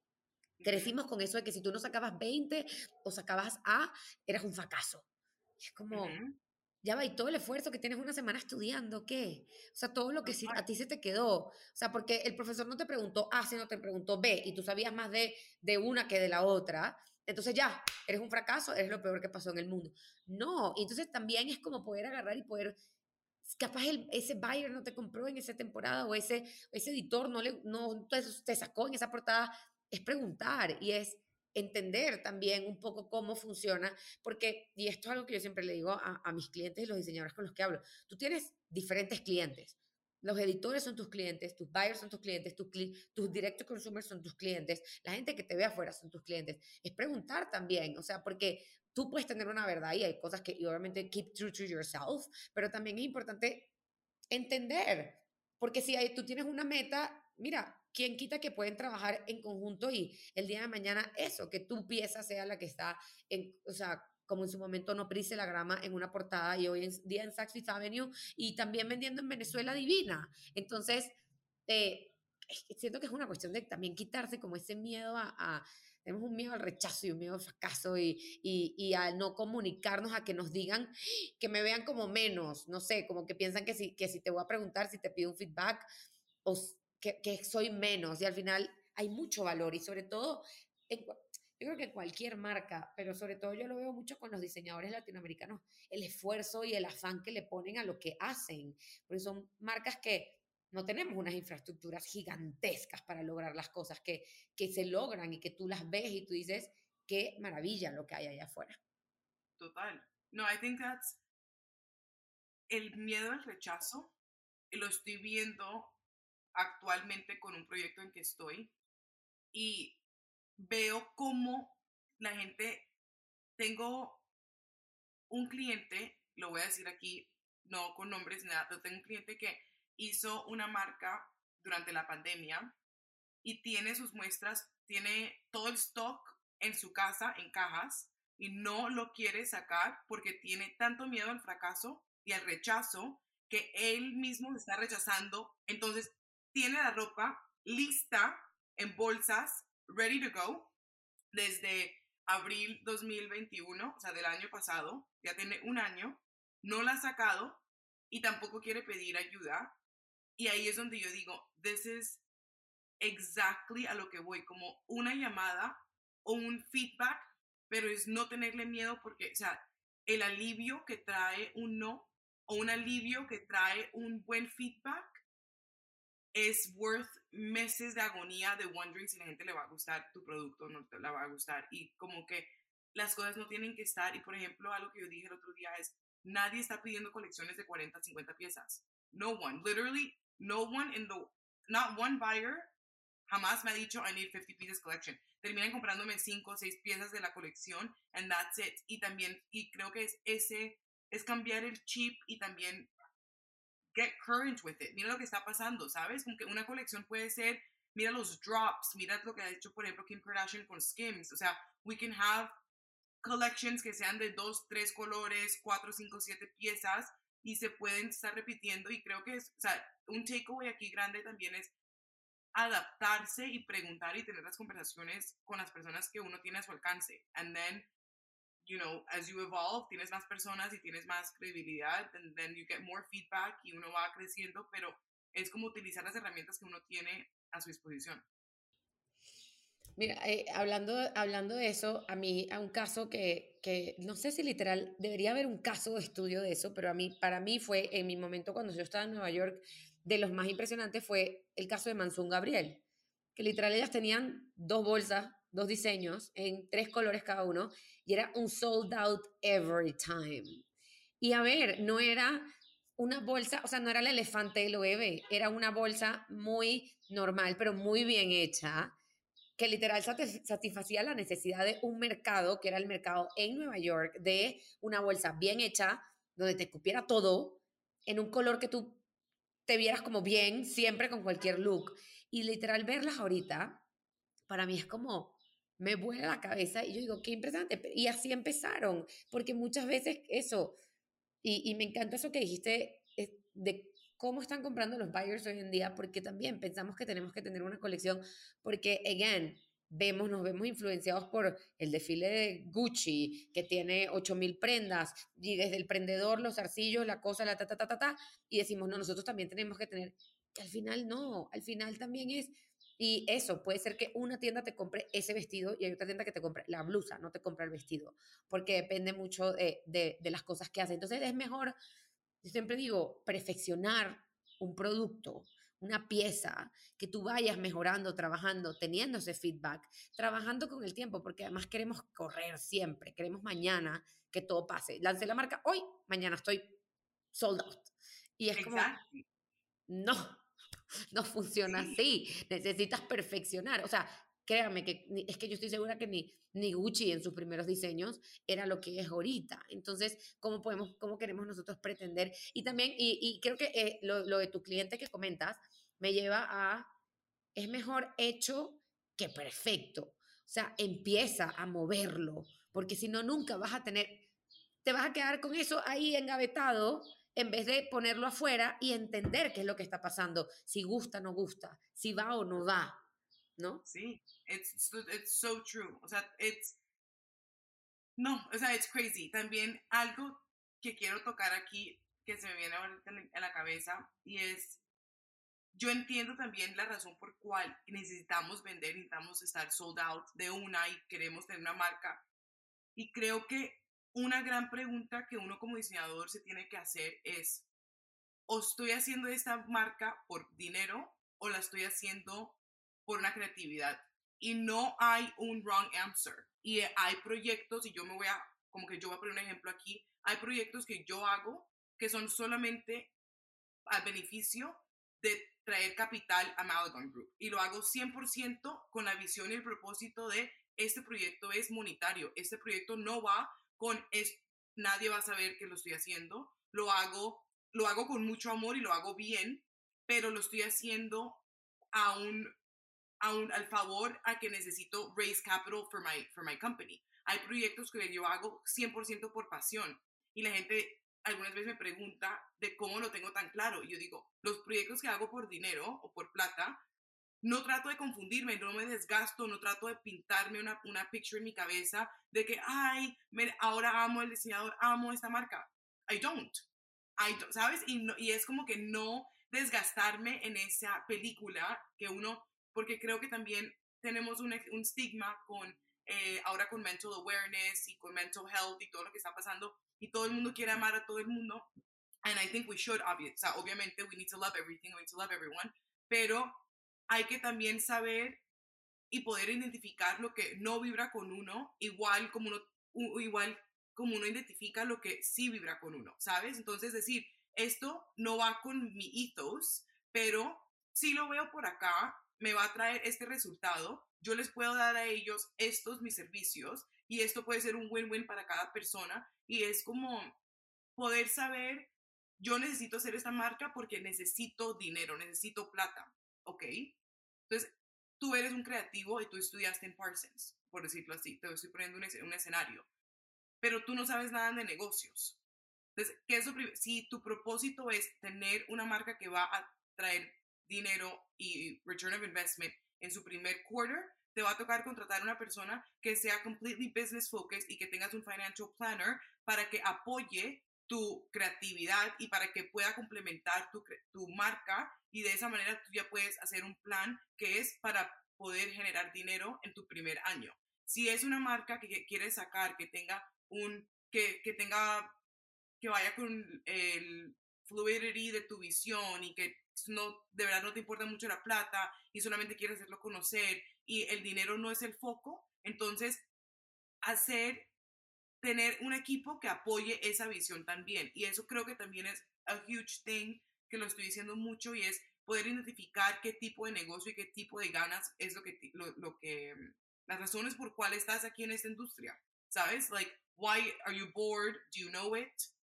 Crecimos con eso de que si tú no sacabas 20 o sacabas A, eras un fracaso. es como, ya va, y todo el esfuerzo que tienes una semana estudiando, ¿qué? O sea, todo lo que a ti se te quedó. O sea, porque el profesor no te preguntó A, sino te preguntó B, y tú sabías más de, de una que de la otra. Entonces ya, eres un fracaso, eres lo peor que pasó en el mundo. No, y entonces también es como poder agarrar y poder capaz el, ese buyer no te compró en esa temporada o ese, ese editor no, le, no te, te, sacó en esa portada, es preguntar y es entender también un poco cómo funciona, porque, y esto es algo que yo siempre le digo a, a mis clientes y los diseñadores con los que hablo, tú tienes diferentes clientes. Los editores son tus clientes, tus buyers son tus clientes, tus, tus direct consumers son tus clientes, la gente que te ve afuera son tus clientes. Es preguntar también, o sea, porque tú puedes tener una verdad y hay cosas que y obviamente keep true to yourself, pero también es importante entender, porque si hay, tú tienes una meta, mira, ¿quién quita que pueden trabajar en conjunto y el día de mañana eso, que tu pieza sea la que está, en, o sea, como en su momento no prise la grama en una portada y hoy en día en Saks Fifth Avenue y también vendiendo en Venezuela Divina. Entonces, eh, siento que es una cuestión de también quitarse como ese miedo a, tenemos un miedo al rechazo y un miedo al fracaso y, y, y, a no comunicarnos, a que nos digan, que me vean como menos, no sé, como que piensan que si, que si te voy a preguntar, si te pido un feedback, o que, que soy menos. Y al final hay mucho valor y sobre todo, en, yo creo que cualquier marca, pero sobre todo yo lo veo mucho con los diseñadores latinoamericanos, el esfuerzo y el afán que le ponen a lo que hacen, porque son marcas que no tenemos unas infraestructuras gigantescas para lograr las cosas que, que se logran y que tú las ves y tú dices, qué maravilla lo que hay allá afuera. Total. No, I think that's el miedo al rechazo, lo estoy viendo actualmente con un proyecto en que estoy y veo cómo la gente, tengo un cliente, lo voy a decir aquí, no con nombres ni nada, pero tengo un cliente que hizo una marca durante la pandemia y tiene sus muestras, tiene todo el stock en su casa, en cajas, y no lo quiere sacar porque tiene tanto miedo al fracaso y al rechazo que él mismo se está rechazando. Entonces, tiene la ropa lista en bolsas, ready to go, desde abril 2021, o sea, del año pasado, ya tiene un año, no la ha sacado y tampoco quiere pedir ayuda. Y ahí es donde yo digo, this is exactly a lo que voy, como una llamada o un feedback, pero es no tenerle miedo porque, o sea, el alivio que trae un no o un alivio que trae un buen feedback es worth meses de agonía de wondering si la gente le va a gustar tu producto o no te la va a gustar. Y como que las cosas no tienen que estar. Y por ejemplo, algo que yo dije el otro día es, nadie está pidiendo colecciones de 40, 50 piezas. No one. Literally, no one in the, not one buyer jamás me ha dicho, I need 50 pieces collection. Terminan comprándome 5 o 6 piezas de la colección and that's it. Y también, y creo que es ese, es cambiar el chip y también get current with it. Mira lo que está pasando, ¿sabes? Como que una colección puede ser, mira los drops, mira lo que ha hecho, por ejemplo, Kim Kardashian con Skims. O sea, we can have collections que sean de dos, tres colores, cuatro, cinco, siete piezas y se pueden estar repitiendo. Y creo que es, o sea, un takeaway aquí grande también es adaptarse y preguntar y tener las conversaciones con las personas que uno tiene a su alcance. And then you know, as you evolve, tienes más personas y tienes más credibilidad, and then you get more feedback y uno va creciendo, pero es como utilizar las herramientas que uno tiene a su disposición. Mira, eh, hablando, hablando de eso, a mí, a un caso que, que, no sé si literal, debería haber un caso de estudio de eso, pero a mí, para mí fue, en mi momento cuando yo estaba en Nueva York, de los más impresionantes fue el caso de Mansun Gabriel, que literal ellas tenían dos bolsas dos diseños en tres colores cada uno y era un sold out every time. Y a ver, no era una bolsa, o sea, no era el elefante del bebé, era una bolsa muy normal, pero muy bien hecha. Que literal satisfacía la necesidad de un mercado, que era el mercado en Nueva York, de una bolsa bien hecha, donde te cupiera todo, en un color que tú te vieras como bien, siempre con cualquier look. Y literal verlas ahorita, para mí es como, me vuela la cabeza y yo digo, qué impresionante. Y así empezaron, porque muchas veces eso, y, y me encanta eso que dijiste de cómo están comprando los buyers hoy en día, porque también pensamos que tenemos que tener una colección, porque, again, vemos, nos vemos influenciados por el desfile de Gucci, que tiene 8000 prendas, y desde el prendedor, los arcillos, la cosa, la ta, ta, ta, ta, ta, y decimos, no, nosotros también tenemos que tener, que al final no, al final también es, y eso, puede ser que una tienda te compre ese vestido y hay otra tienda que te compre la blusa, no te compra el vestido, porque depende mucho de, de, de las cosas que hace. Entonces es mejor, yo siempre digo, perfeccionar un producto, una pieza, que tú vayas mejorando, trabajando, teniendo ese feedback, trabajando con el tiempo, porque además queremos correr siempre, queremos mañana que todo pase. Lancé la marca hoy, mañana estoy sold out. Y es como, no, no funciona así. Necesitas perfeccionar. O sea, créame que es que yo estoy segura que ni, ni Gucci en sus primeros diseños era lo que es ahorita. Entonces, ¿cómo podemos, cómo queremos nosotros pretender? Y también, y, y creo que eh, lo, lo de tu cliente que comentas me lleva a, es mejor hecho que perfecto. O sea, empieza a moverlo, porque si no, nunca vas a tener, te vas a quedar con eso ahí engavetado en vez de ponerlo afuera y entender qué es lo que está pasando, si gusta o no gusta, si va o no va. ¿No? Sí, it's, it's so true. O sea, it's, no, o sea, it's crazy. También algo que quiero tocar aquí, que se me viene ahorita en la cabeza, y es, yo entiendo también la razón por cual necesitamos vender, necesitamos estar sold out de una y queremos tener una marca. Y creo que una gran pregunta que uno como diseñador se tiene que hacer es, ¿o estoy haciendo esta marca por dinero o la estoy haciendo por una creatividad y no hay un wrong answer. Y hay proyectos, y yo me voy a, como que yo voy a poner un ejemplo aquí, hay proyectos que yo hago que son solamente al beneficio de traer capital a Malagon Group. Y lo hago 100% con la visión y el propósito de este proyecto es monetario. Este proyecto no va con es, nadie va a saber que lo estoy haciendo. Lo hago, lo hago con mucho amor y lo hago bien, pero lo estoy haciendo a un al favor a que necesito raise capital for my, for my company. Hay proyectos que yo hago 100% por pasión y la gente algunas veces me pregunta de cómo lo tengo tan claro. Yo digo, los proyectos que hago por dinero o por plata, no trato de confundirme, no me desgasto, no trato de pintarme una, una picture en mi cabeza de que, ay, ahora amo el diseñador, amo esta marca. I don't. I ¿Sabes? Y, y es como que no desgastarme en esa película que uno porque creo que también tenemos un, un estigma con eh, ahora con mental awareness y con mental health y todo lo que está pasando y todo el mundo quiere amar a todo el mundo and I think we should obviously, o sea, obviamente we need to love everything we need to love everyone pero hay que también saber y poder identificar lo que no vibra con uno igual como uno igual como uno identifica lo que sí vibra con uno sabes entonces decir esto no va con mi ethos pero sí lo veo por acá me va a traer este resultado, yo les puedo dar a ellos estos mis servicios y esto puede ser un win-win para cada persona y es como poder saber, yo necesito hacer esta marca porque necesito dinero, necesito plata, ¿ok? Entonces, tú eres un creativo y tú estudiaste en Parsons, por decirlo así, te estoy poniendo un, un escenario, pero tú no sabes nada de negocios. Entonces, ¿qué es si tu propósito es tener una marca que va a traer dinero y return of investment en su primer quarter, te va a tocar contratar una persona que sea completely business focused y que tengas un financial planner para que apoye tu creatividad y para que pueda complementar tu, tu marca y de esa manera tú ya puedes hacer un plan que es para poder generar dinero en tu primer año. Si es una marca que quieres sacar, que tenga un, que, que tenga, que vaya con el fluidity de tu visión y que no, de verdad no te importa mucho la plata y solamente quieres hacerlo conocer y el dinero no es el foco, entonces hacer, tener un equipo que apoye esa visión también. Y eso creo que también es a huge thing, que lo estoy diciendo mucho y es poder identificar qué tipo de negocio y qué tipo de ganas es lo que, lo, que, las razones por cuál estás aquí en esta industria, ¿sabes? Like, why are you bored? Do you know it?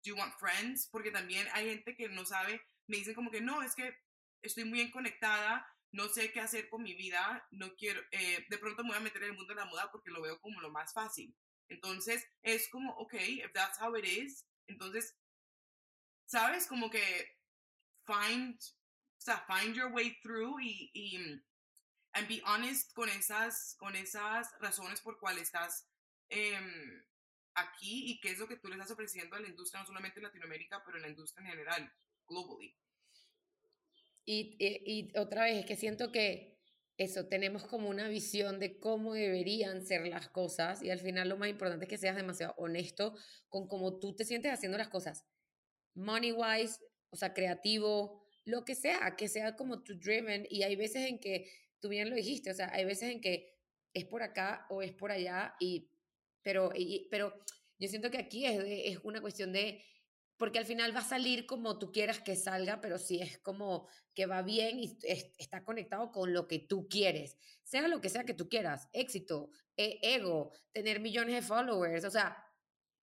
Do you want friends? Porque también hay gente que no sabe, me dicen como que no, es que estoy muy bien conectada, no sé qué hacer con mi vida, no quiero, eh, de pronto me voy a meter en el mundo de la moda porque lo veo como lo más fácil. Entonces, es como, ok, if that's how it is, entonces, ¿sabes? Como que find, o sea, find your way through y, y and be honest con esas, con esas razones por cuales estás em, aquí y qué es lo que tú le estás ofreciendo a la industria, no solamente en Latinoamérica, pero en la industria en general, globally. Y, y, y otra vez, es que siento que eso, tenemos como una visión de cómo deberían ser las cosas y al final lo más importante es que seas demasiado honesto con cómo tú te sientes haciendo las cosas. Money wise, o sea, creativo, lo que sea, que sea como tu driven y hay veces en que, tú bien lo dijiste, o sea, hay veces en que es por acá o es por allá y, pero, pero yo siento que aquí es, es una cuestión de porque al final va a salir como tú quieras que salga, pero si es como que va bien y está conectado con lo que tú quieres, sea lo que sea que tú quieras, éxito, e, ego, tener millones de followers, o sea,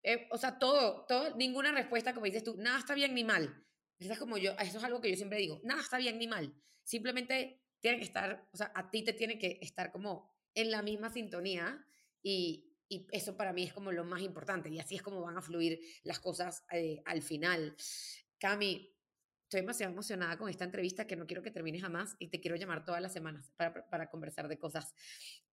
eh, o sea, todo, todo, ninguna respuesta como dices tú, nada está bien ni mal. Eso es como yo, eso es algo que yo siempre digo, nada está bien ni mal. Simplemente tiene que estar, o sea, a ti te tiene que estar como en la misma sintonía y, y eso para mí es como lo más importante y así es como van a fluir las cosas eh, al final. Cami, estoy demasiado emocionada con esta entrevista que no quiero que termine jamás y te quiero llamar todas las semanas para, para conversar de cosas.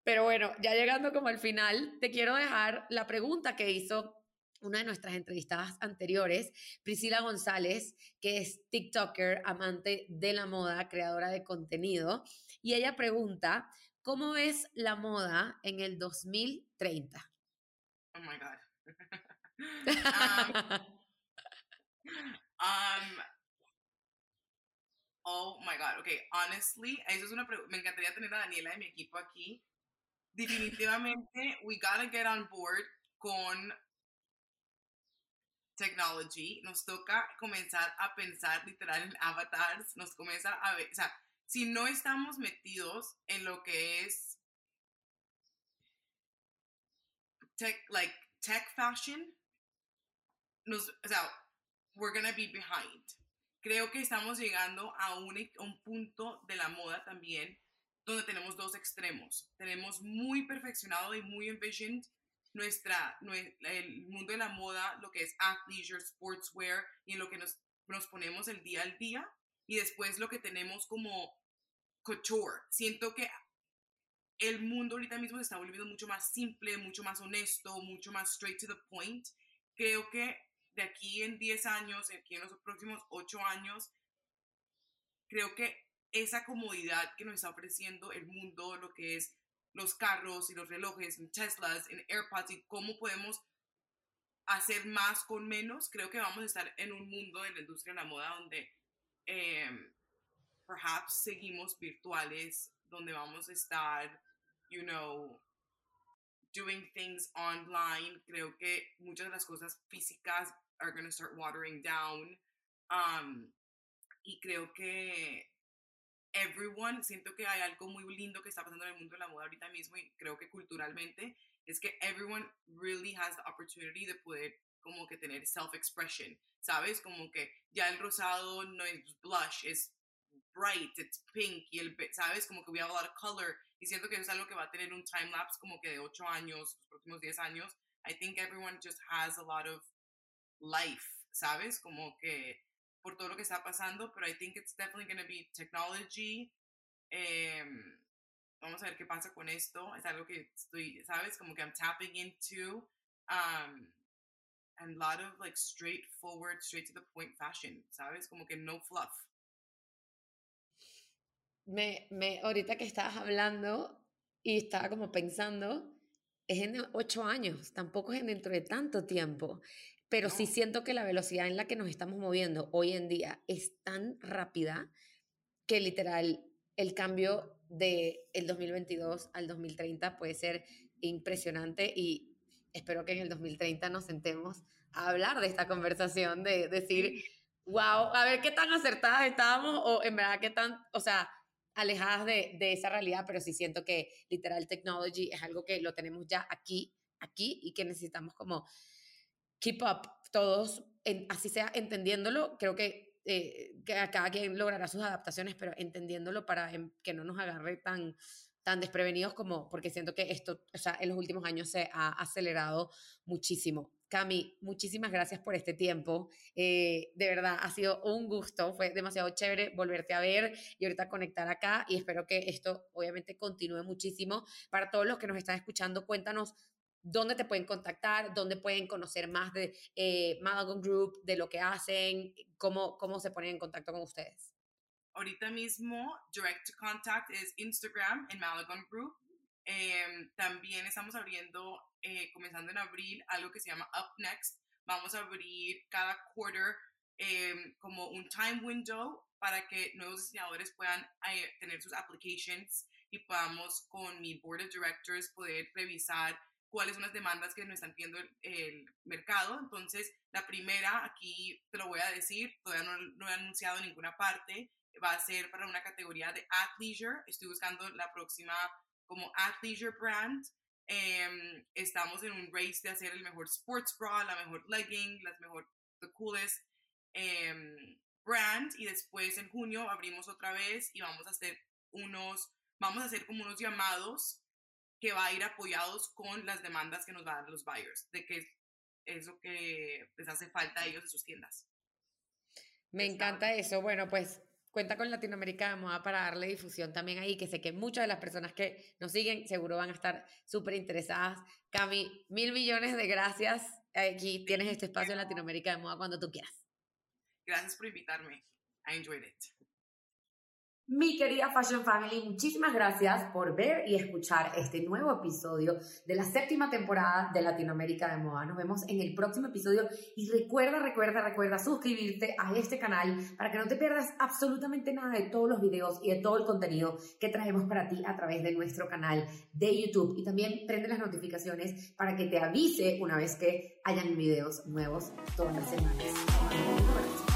Pero bueno, ya llegando como al final, te quiero dejar la pregunta que hizo una de nuestras entrevistadas anteriores, Priscila González, que es TikToker, amante de la moda, creadora de contenido, y ella pregunta, ¿cómo es la moda en el 2030? Oh my God. um, um, oh my God. Ok, honestly, eso es una Me encantaría tener a Daniela de mi equipo aquí. Definitivamente, we gotta get on board con technology. Nos toca comenzar a pensar literal en avatars. Nos comienza a ver, o sea, si no estamos metidos en lo que es tech, like tech fashion, nos, o sea, we're gonna be behind. Creo que estamos llegando a un, un punto de la moda también donde tenemos dos extremos. Tenemos muy perfeccionado y muy envisioned nuestra, el mundo de la moda, lo que es athleisure, sportswear y en lo que nos, nos ponemos el día al día. Y después lo que tenemos como couture. Siento que el mundo ahorita mismo se está volviendo mucho más simple, mucho más honesto, mucho más straight to the point. Creo que de aquí en 10 años, aquí en los próximos 8 años, creo que esa comodidad que nos está ofreciendo el mundo, lo que es los carros y los relojes, en Teslas, en AirPods y cómo podemos hacer más con menos, creo que vamos a estar en un mundo de la industria de la moda donde eh, perhaps seguimos virtuales, donde vamos a estar you know, doing things online. Creo que muchas de las cosas físicas are going to start watering down. Um, y creo que everyone, siento que hay algo muy lindo que está pasando en el mundo de la moda ahorita mismo y creo que culturalmente es que everyone really has the opportunity de poder como que tener self-expression, ¿sabes? Como que ya el rosado no es blush, es bright, it's pink y el, ¿sabes? Como que we have a lot of color y siento que es algo que va a tener un time lapse como que de 8 años, los próximos 10 años. I think everyone just has a lot of life, ¿sabes? Como que por todo lo que está pasando, pero I think it's definitely going to be technology. Eh, vamos a ver qué pasa con esto. Es algo que estoy, ¿sabes? Como que I'm tapping into. Um, and a lot of like straightforward, straight to the point fashion, ¿sabes? Como que no fluff me, me, ahorita que estabas hablando y estaba como pensando, es en ocho años, tampoco es dentro de tanto tiempo, pero sí siento que la velocidad en la que nos estamos moviendo hoy en día es tan rápida que literal el cambio de el 2022 al 2030 puede ser impresionante y espero que en el 2030 nos sentemos a hablar de esta conversación, de decir, Wow, a ver qué tan acertadas estábamos o en verdad qué tan, o sea, alejadas de, de esa realidad, pero sí siento que literal technology es algo que lo tenemos ya aquí, aquí y que necesitamos como keep up todos, en, así sea entendiéndolo, creo que, eh, que cada quien logrará sus adaptaciones, pero entendiéndolo para que no nos agarre tan tan desprevenidos como, porque siento que esto, o sea, en los últimos años se ha acelerado muchísimo. Cami, muchísimas gracias por este tiempo. Eh, de verdad, ha sido un gusto. Fue demasiado chévere volverte a ver y ahorita conectar acá. Y espero que esto, obviamente, continúe muchísimo. Para todos los que nos están escuchando, cuéntanos dónde te pueden contactar, dónde pueden conocer más de eh, Madagon Group, de lo que hacen, cómo, cómo se ponen en contacto con ustedes. Ahorita mismo, direct to contact es Instagram en Malagon Group. Em, también estamos abriendo, eh, comenzando en abril, algo que se llama Up Next. Vamos a abrir cada quarter em, como un time window para que nuevos diseñadores puedan eh, tener sus applications y podamos con mi board of directors poder revisar cuáles son las demandas que nos están pidiendo el, mercado. Entonces, la primera, aquí te lo voy a decir, todavía no, no he anunciado en ninguna parte, va a ser para una categoría de athleisure. Estoy buscando la próxima como athleisure brand. Em, estamos en un race de hacer el mejor sports bra, la mejor legging, las mejor, the coolest em, brand. Y después en junio abrimos otra vez y vamos a hacer unos, vamos a hacer como unos llamados que va a ir apoyados con las demandas que nos van a dar los buyers, de que es lo que les hace falta a ellos en sus tiendas. Me encanta eso. Bueno, pues cuenta con Latinoamérica de Moda para darle difusión también ahí, que sé que muchas de las personas que nos siguen seguro van a estar súper interesadas. Cami, mil millones de gracias. Aquí tienes este espacio en Latinoamérica de Moda cuando tú quieras. Gracias por invitarme. I enjoyed it. Mi querida Fashion Family, muchísimas gracias por ver y escuchar este nuevo episodio de la séptima temporada de Latinoamérica de Moda. Nos vemos en el próximo episodio y recuerda, recuerda, recuerda suscribirte a este canal para que no te pierdas absolutamente nada de todos los videos y de todo el contenido que traemos para ti a través de nuestro canal de YouTube. Y también prende las notificaciones para que te avise una vez que hayan videos nuevos todas las semanas.